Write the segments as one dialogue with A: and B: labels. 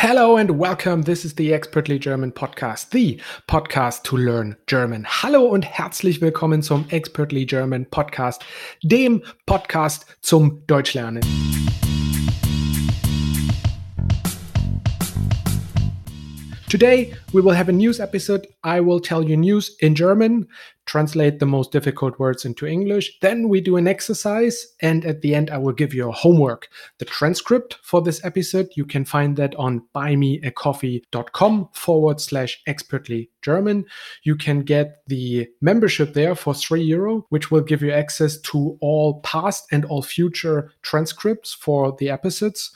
A: Hello and welcome. This is the Expertly German Podcast, the podcast to learn German. Hallo und herzlich willkommen zum Expertly German Podcast, dem Podcast zum Deutschlernen. Today, we will have a news episode. I will tell you news in German, translate the most difficult words into English. Then we do an exercise. And at the end, I will give you a homework. The transcript for this episode, you can find that on buymeacoffee.com forward slash expertly German. You can get the membership there for three euro, which will give you access to all past and all future transcripts for the episodes.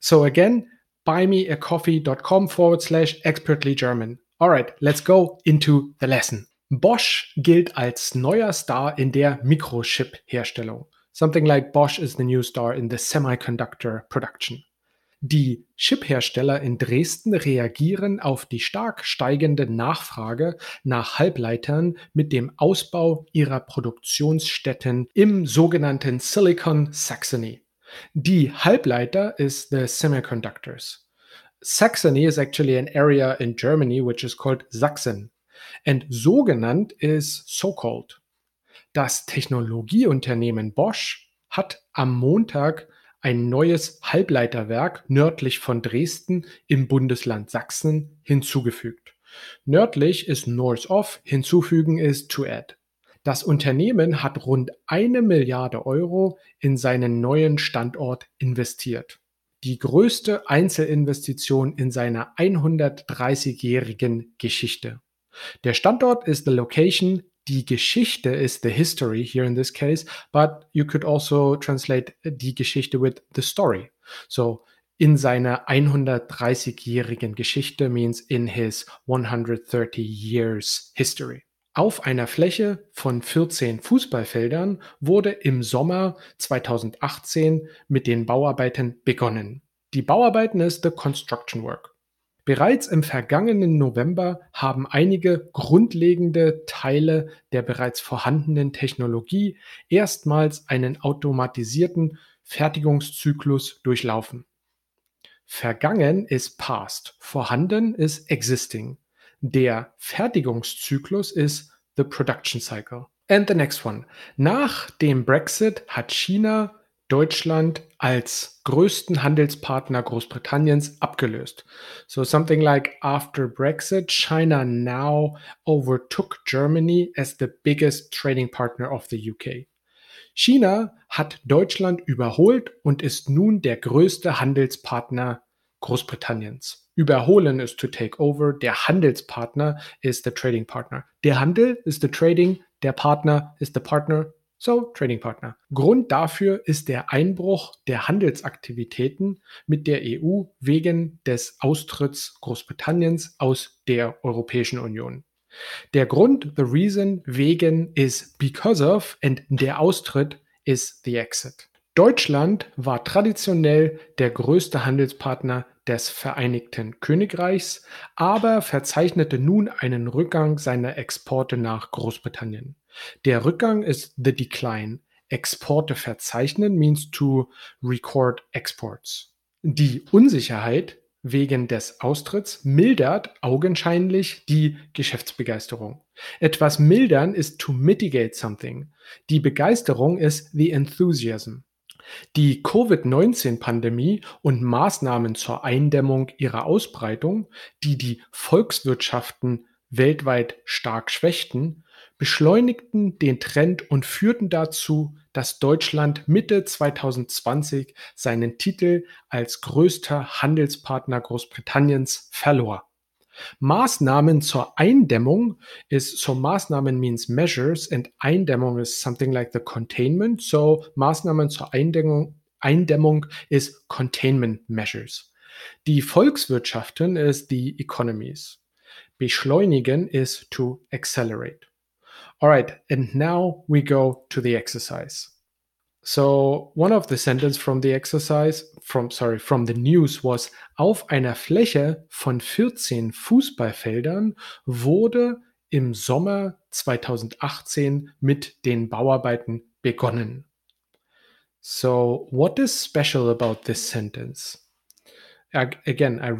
A: So again, buymeacoffee.com forward slash expertly German. Alright, let's go into the lesson. Bosch gilt als neuer Star in der Mikrochip-Herstellung. Something like Bosch is the new star in the semiconductor production. Die Chiphersteller in Dresden reagieren auf die stark steigende Nachfrage nach Halbleitern mit dem Ausbau ihrer Produktionsstätten im sogenannten Silicon Saxony. Die Halbleiter is the semiconductors. Saxony is actually an area in Germany which is called Sachsen. And so genannt is so called. Das Technologieunternehmen Bosch hat am Montag ein neues Halbleiterwerk nördlich von Dresden im Bundesland Sachsen hinzugefügt. Nördlich ist north of, hinzufügen ist to add. Das Unternehmen hat rund eine Milliarde Euro in seinen neuen Standort investiert. Die größte Einzelinvestition in seiner 130-jährigen Geschichte. Der Standort ist the location, die Geschichte ist the history here in this case, but you could also translate die Geschichte with the story. So in seiner 130-jährigen Geschichte means in his 130 years history. Auf einer Fläche von 14 Fußballfeldern wurde im Sommer 2018 mit den Bauarbeiten begonnen. Die Bauarbeiten ist the construction work. Bereits im vergangenen November haben einige grundlegende Teile der bereits vorhandenen Technologie erstmals einen automatisierten Fertigungszyklus durchlaufen. Vergangen ist past, vorhanden ist existing. Der Fertigungszyklus ist the production cycle. And the next one. Nach dem Brexit hat China Deutschland als größten Handelspartner Großbritanniens abgelöst. So something like after Brexit, China now overtook Germany as the biggest trading partner of the UK. China hat Deutschland überholt und ist nun der größte Handelspartner Großbritanniens. Überholen ist to take over. Der Handelspartner ist the trading partner. Der Handel ist the trading. Der Partner ist the partner. So, Trading Partner. Grund dafür ist der Einbruch der Handelsaktivitäten mit der EU wegen des Austritts Großbritanniens aus der Europäischen Union. Der Grund, the reason, wegen ist because of and der Austritt ist the exit. Deutschland war traditionell der größte Handelspartner des Vereinigten Königreichs, aber verzeichnete nun einen Rückgang seiner Exporte nach Großbritannien. Der Rückgang ist the decline. Exporte verzeichnen means to record exports. Die Unsicherheit wegen des Austritts mildert augenscheinlich die Geschäftsbegeisterung. Etwas mildern ist to mitigate something. Die Begeisterung ist the enthusiasm. Die Covid-19-Pandemie und Maßnahmen zur Eindämmung ihrer Ausbreitung, die die Volkswirtschaften weltweit stark schwächten, beschleunigten den Trend und führten dazu, dass Deutschland Mitte 2020 seinen Titel als größter Handelspartner Großbritanniens verlor. Maßnahmen zur Eindämmung is so Maßnahmen means measures and Eindämmung is something like the containment. So Maßnahmen zur Eindämmung, Eindämmung ist containment measures. Die Volkswirtschaften is the economies. Beschleunigen is to accelerate. All right, and now we go to the exercise. So one of the sentence from the exercise, from sorry, from the news was auf einer Fläche von 14 Fußballfeldern wurde im Sommer 2018 mit den Bauarbeiten begonnen. So what is special about this sentence? again, I,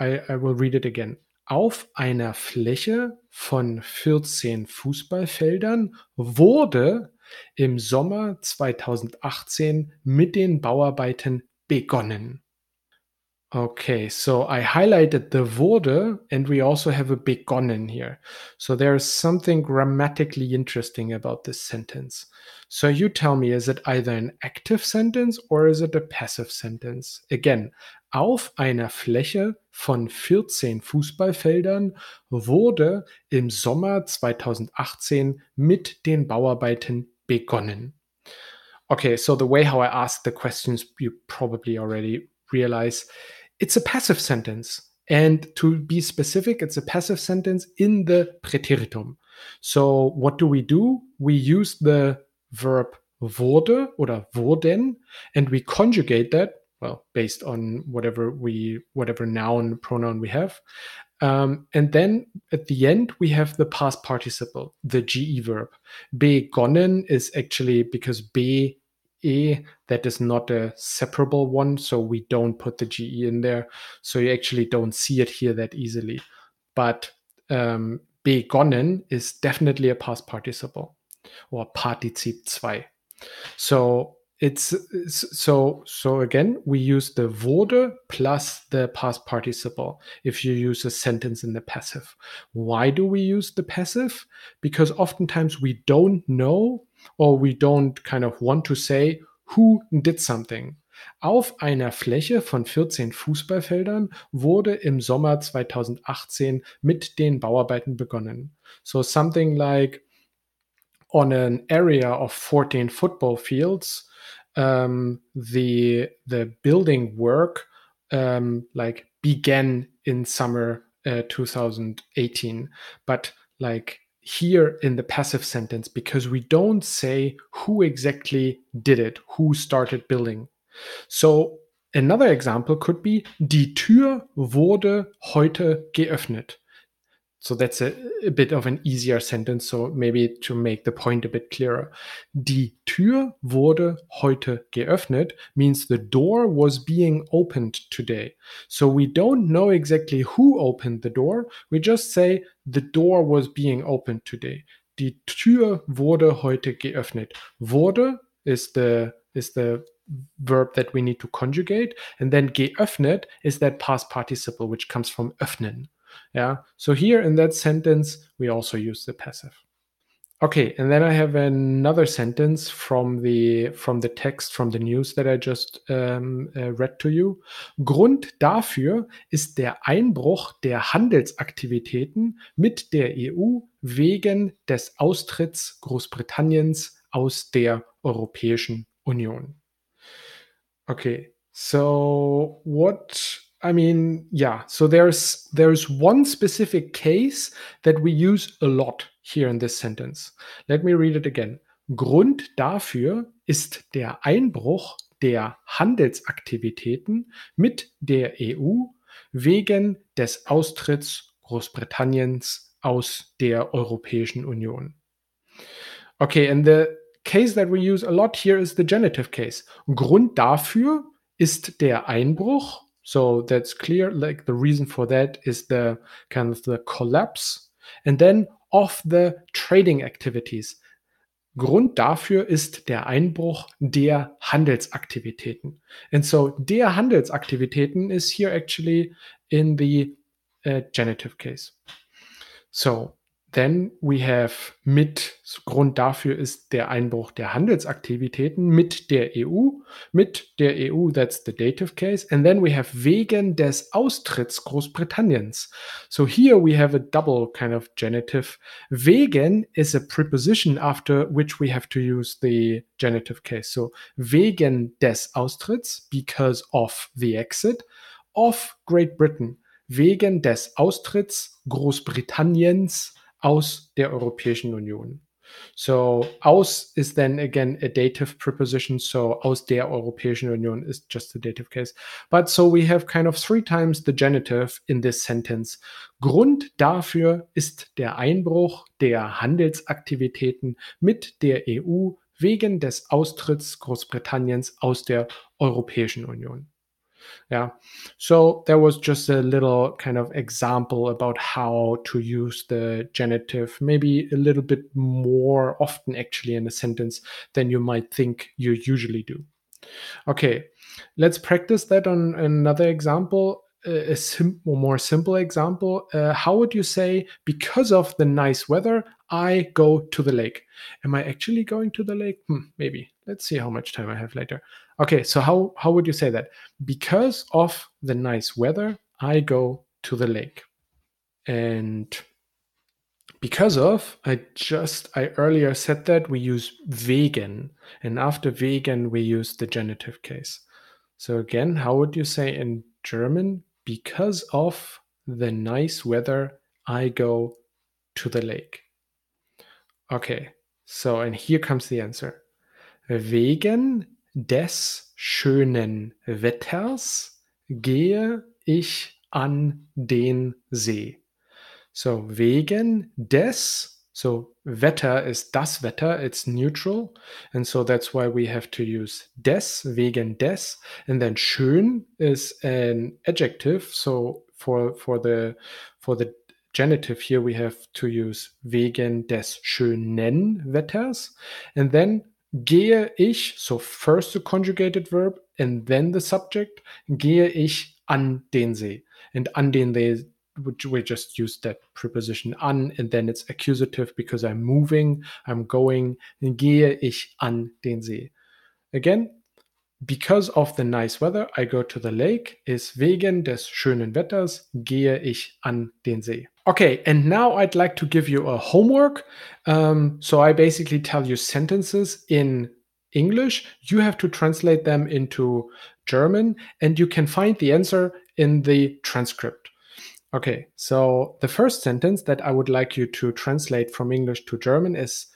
A: I, I will read it again. Auf einer Fläche von 14 Fußballfeldern wurde im Sommer 2018 mit den Bauarbeiten begonnen. Okay, so I highlighted the wurde, and we also have a begonnen here. So there's something grammatically interesting about this sentence. So you tell me, is it either an active sentence or is it a passive sentence? Again, auf einer Fläche von 14 Fußballfeldern wurde im Sommer 2018 mit den Bauarbeiten begonnen. Okay, so the way how I ask the questions, you probably already realize it's a passive sentence. And to be specific, it's a passive sentence in the Präteritum. So what do we do? We use the verb wurde oder wurden and we conjugate that well based on whatever we whatever noun pronoun we have um, and then at the end we have the past participle the ge verb begonnen is actually because be that is not a separable one, so we don't put the GE in there. So you actually don't see it here that easily. But um, begonnen is definitely a past participle or Partizip 2. So it's so so again we use the wurde plus the past participle if you use a sentence in the passive why do we use the passive because oftentimes we don't know or we don't kind of want to say who did something. Auf einer Fläche von 14 Fußballfeldern wurde im Sommer 2018 mit den Bauarbeiten begonnen. So something like on an area of 14 football fields, um, the the building work um, like began in summer uh, 2018, but like here in the passive sentence because we don't say who exactly did it, who started building. So another example could be Die Tür wurde heute geöffnet. So that's a, a, bit of an easier sentence. So maybe to make the point a bit clearer. Die Tür wurde heute geöffnet means the door was being opened today. So we don't know exactly who opened the door. We just say the door was being opened today. Die Tür wurde heute geöffnet. Wurde is the is the verb that we need to conjugate, and then geöffnet is that past participle which comes from öffnen. Yeah. So here in that sentence, we also use the passive. Okay, and then I have another sentence from the from the text from the news that I just um, uh, read to you. Grund dafür ist der Einbruch der Handelsaktivitäten mit der EU wegen des Austritts Großbritanniens aus der Europäischen Union. Okay, so what I mean, yeah. So there's there's one specific case that we use a lot here in this sentence. Let me read it again. Grund dafür ist der Einbruch der Handelsaktivitäten mit der EU wegen des Austritts Großbritanniens aus der Europäischen Union. Okay, and the case that we use a lot here is the genitive case. Grund dafür ist der Einbruch So that's clear. Like the reason for that is the kind of the collapse. And then of the trading activities. Grund dafür ist der Einbruch der Handelsaktivitäten. And so der Handelsaktivitäten is here actually in the uh, genitive case. So Then we have mit, Grund dafür ist der Einbruch der Handelsaktivitäten mit der EU. Mit der EU, that's the dative case. And then we have wegen des Austritts Großbritanniens. So here we have a double kind of genitive. Wegen is a preposition after which we have to use the genitive case. So wegen des Austritts, because of the exit of Great Britain. Wegen des Austritts Großbritanniens aus der Europäischen Union. So aus is then again a dative preposition. So aus der Europäischen Union is just the dative case. But so we have kind of three times the genitive in this sentence. Grund dafür ist der Einbruch der Handelsaktivitäten mit der EU wegen des Austritts Großbritanniens aus der Europäischen Union. Yeah. So there was just a little kind of example about how to use the genitive, maybe a little bit more often actually in a sentence than you might think you usually do. Okay, let's practice that on another example. A sim- more simple example. Uh, how would you say, because of the nice weather, I go to the lake? Am I actually going to the lake? Hmm, maybe. Let's see how much time I have later. Okay, so how, how would you say that? Because of the nice weather, I go to the lake. And because of, I just, I earlier said that we use wegen. And after wegen, we use the genitive case. So again, how would you say in German? Because of the nice weather, I go to the lake. Okay, so, and here comes the answer. Wegen des schönen Wetters gehe ich an den See. So, wegen des, so Wetter is das Wetter, it's neutral. And so that's why we have to use des, wegen des. And then schön is an adjective. So for, for the, for the genitive here, we have to use wegen des schönen Wetters. And then gehe ich, so first the conjugated verb and then the subject, gehe ich an den See. And an den See, which we just used that preposition an, and then it's accusative because I'm moving, I'm going, gehe ich an den See. Again, because of the nice weather, I go to the lake, is wegen des schönen Wetters, gehe ich an den See. Okay, and now I'd like to give you a homework. Um, so I basically tell you sentences in English. You have to translate them into German, and you can find the answer in the transcript. Okay, so the first sentence that I would like you to translate from English to German is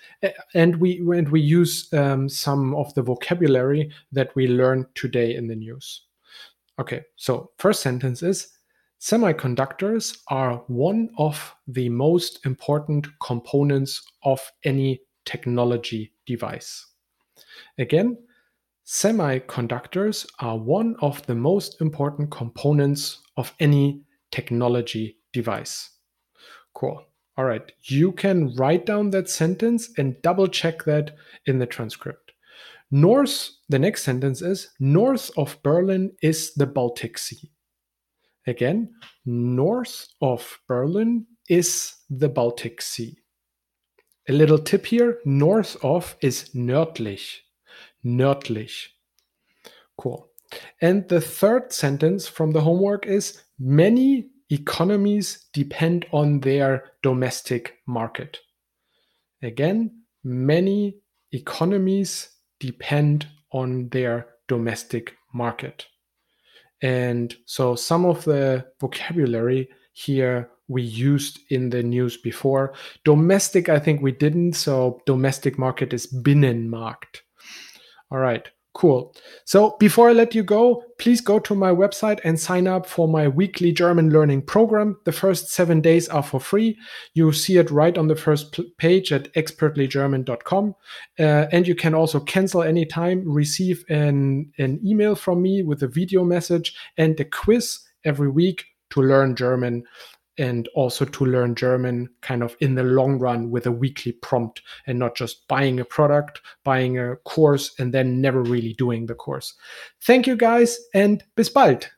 A: and we and we use um, some of the vocabulary that we learned today in the news. Okay, so first sentence is semiconductors are one of the most important components of any technology device. Again, semiconductors are one of the most important components of any technology device. Cool. All right, you can write down that sentence and double check that in the transcript. North, the next sentence is North of Berlin is the Baltic Sea. Again, north of Berlin is the Baltic Sea. A little tip here north of is nördlich. Nördlich. Cool. And the third sentence from the homework is many economies depend on their domestic market. Again, many economies depend on their domestic market. And so some of the vocabulary here we used in the news before. Domestic, I think we didn't. So domestic market is Binnenmarkt. All right. Cool. So before I let you go, please go to my website and sign up for my weekly German learning program. The first seven days are for free. You see it right on the first page at expertlygerman.com. Uh, and you can also cancel anytime, receive an, an email from me with a video message and a quiz every week to learn German and also to learn German kind of in the long run with a weekly prompt and not just buying a product, buying a course, and then never really doing the course. Thank you guys and bis bald.